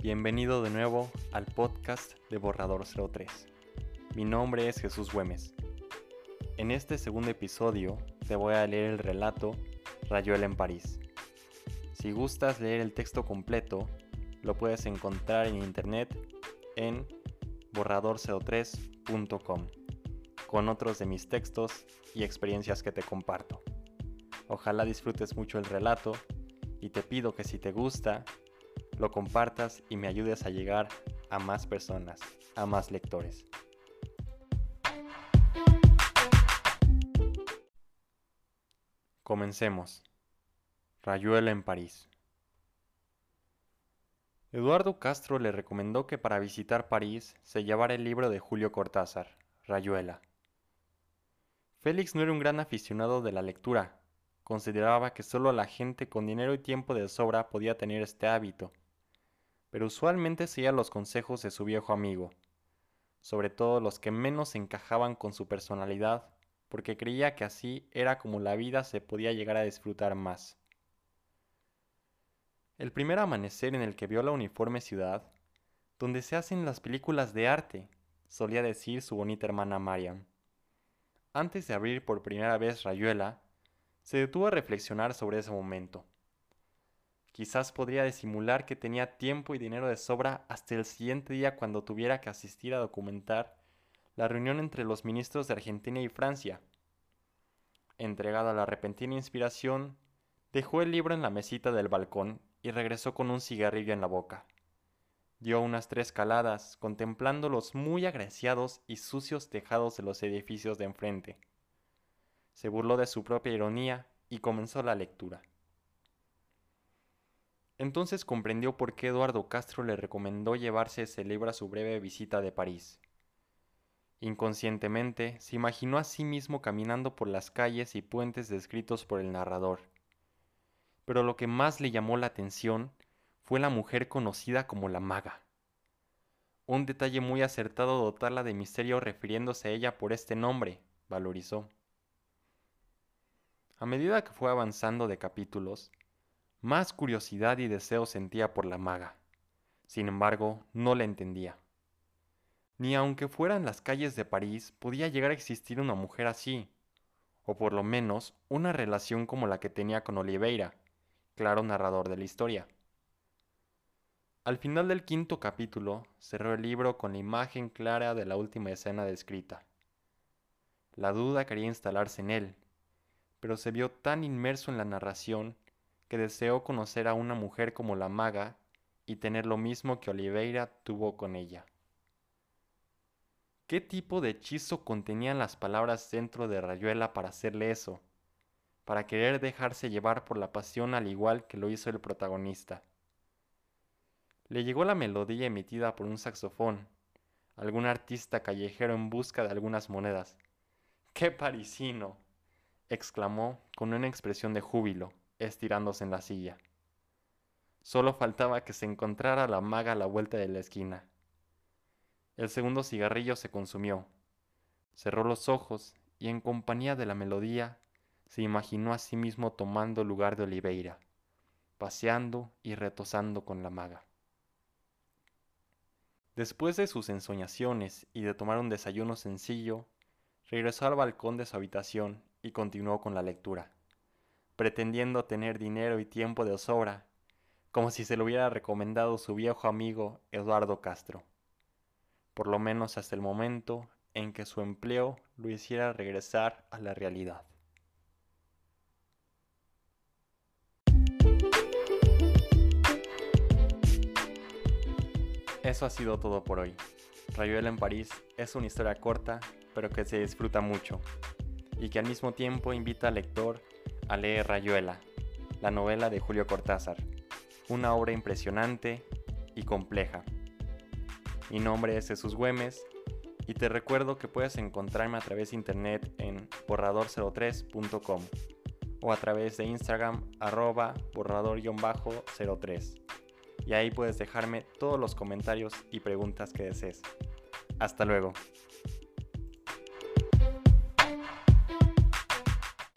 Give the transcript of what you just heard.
Bienvenido de nuevo al podcast de Borrador 03. Mi nombre es Jesús Güemes. En este segundo episodio te voy a leer el relato Rayuela en París. Si gustas leer el texto completo, lo puedes encontrar en internet en borrador03.com con otros de mis textos y experiencias que te comparto. Ojalá disfrutes mucho el relato y te pido que si te gusta, lo compartas y me ayudes a llegar a más personas, a más lectores. Comencemos. Rayuela en París. Eduardo Castro le recomendó que para visitar París se llevara el libro de Julio Cortázar, Rayuela. Félix no era un gran aficionado de la lectura, consideraba que solo la gente con dinero y tiempo de sobra podía tener este hábito, pero usualmente seguía los consejos de su viejo amigo, sobre todo los que menos encajaban con su personalidad, porque creía que así era como la vida se podía llegar a disfrutar más. El primer amanecer en el que vio la uniforme ciudad, donde se hacen las películas de arte, solía decir su bonita hermana Mariam. Antes de abrir por primera vez Rayuela, se detuvo a reflexionar sobre ese momento. Quizás podría disimular que tenía tiempo y dinero de sobra hasta el siguiente día cuando tuviera que asistir a documentar la reunión entre los ministros de Argentina y Francia. Entregado a la repentina inspiración, dejó el libro en la mesita del balcón y regresó con un cigarrillo en la boca. Dio unas tres caladas, contemplando los muy agraciados y sucios tejados de los edificios de enfrente se burló de su propia ironía y comenzó la lectura. Entonces comprendió por qué Eduardo Castro le recomendó llevarse ese libro a su breve visita de París. Inconscientemente se imaginó a sí mismo caminando por las calles y puentes descritos por el narrador. Pero lo que más le llamó la atención fue la mujer conocida como la maga. Un detalle muy acertado dotarla de misterio refiriéndose a ella por este nombre, valorizó. A medida que fue avanzando de capítulos, más curiosidad y deseo sentía por la maga. Sin embargo, no la entendía. Ni aunque fueran las calles de París podía llegar a existir una mujer así, o por lo menos una relación como la que tenía con Oliveira, claro narrador de la historia. Al final del quinto capítulo, cerró el libro con la imagen clara de la última escena descrita. La duda quería instalarse en él, pero se vio tan inmerso en la narración que deseó conocer a una mujer como la maga y tener lo mismo que Oliveira tuvo con ella. ¿Qué tipo de hechizo contenían las palabras dentro de Rayuela para hacerle eso? Para querer dejarse llevar por la pasión al igual que lo hizo el protagonista. Le llegó la melodía emitida por un saxofón, algún artista callejero en busca de algunas monedas. ¡Qué parisino! exclamó con una expresión de júbilo, estirándose en la silla. Solo faltaba que se encontrara la maga a la vuelta de la esquina. El segundo cigarrillo se consumió. Cerró los ojos y en compañía de la melodía se imaginó a sí mismo tomando lugar de Oliveira, paseando y retosando con la maga. Después de sus ensoñaciones y de tomar un desayuno sencillo, regresó al balcón de su habitación y continuó con la lectura, pretendiendo tener dinero y tiempo de sobra, como si se lo hubiera recomendado su viejo amigo Eduardo Castro, por lo menos hasta el momento en que su empleo lo hiciera regresar a la realidad. Eso ha sido todo por hoy. Rayuela en París es una historia corta, pero que se disfruta mucho y que al mismo tiempo invita al lector a leer Rayuela, la novela de Julio Cortázar, una obra impresionante y compleja. Mi nombre es Jesús Güemes y te recuerdo que puedes encontrarme a través de internet en borrador03.com o a través de Instagram arroba borrador-03 y ahí puedes dejarme todos los comentarios y preguntas que desees. Hasta luego.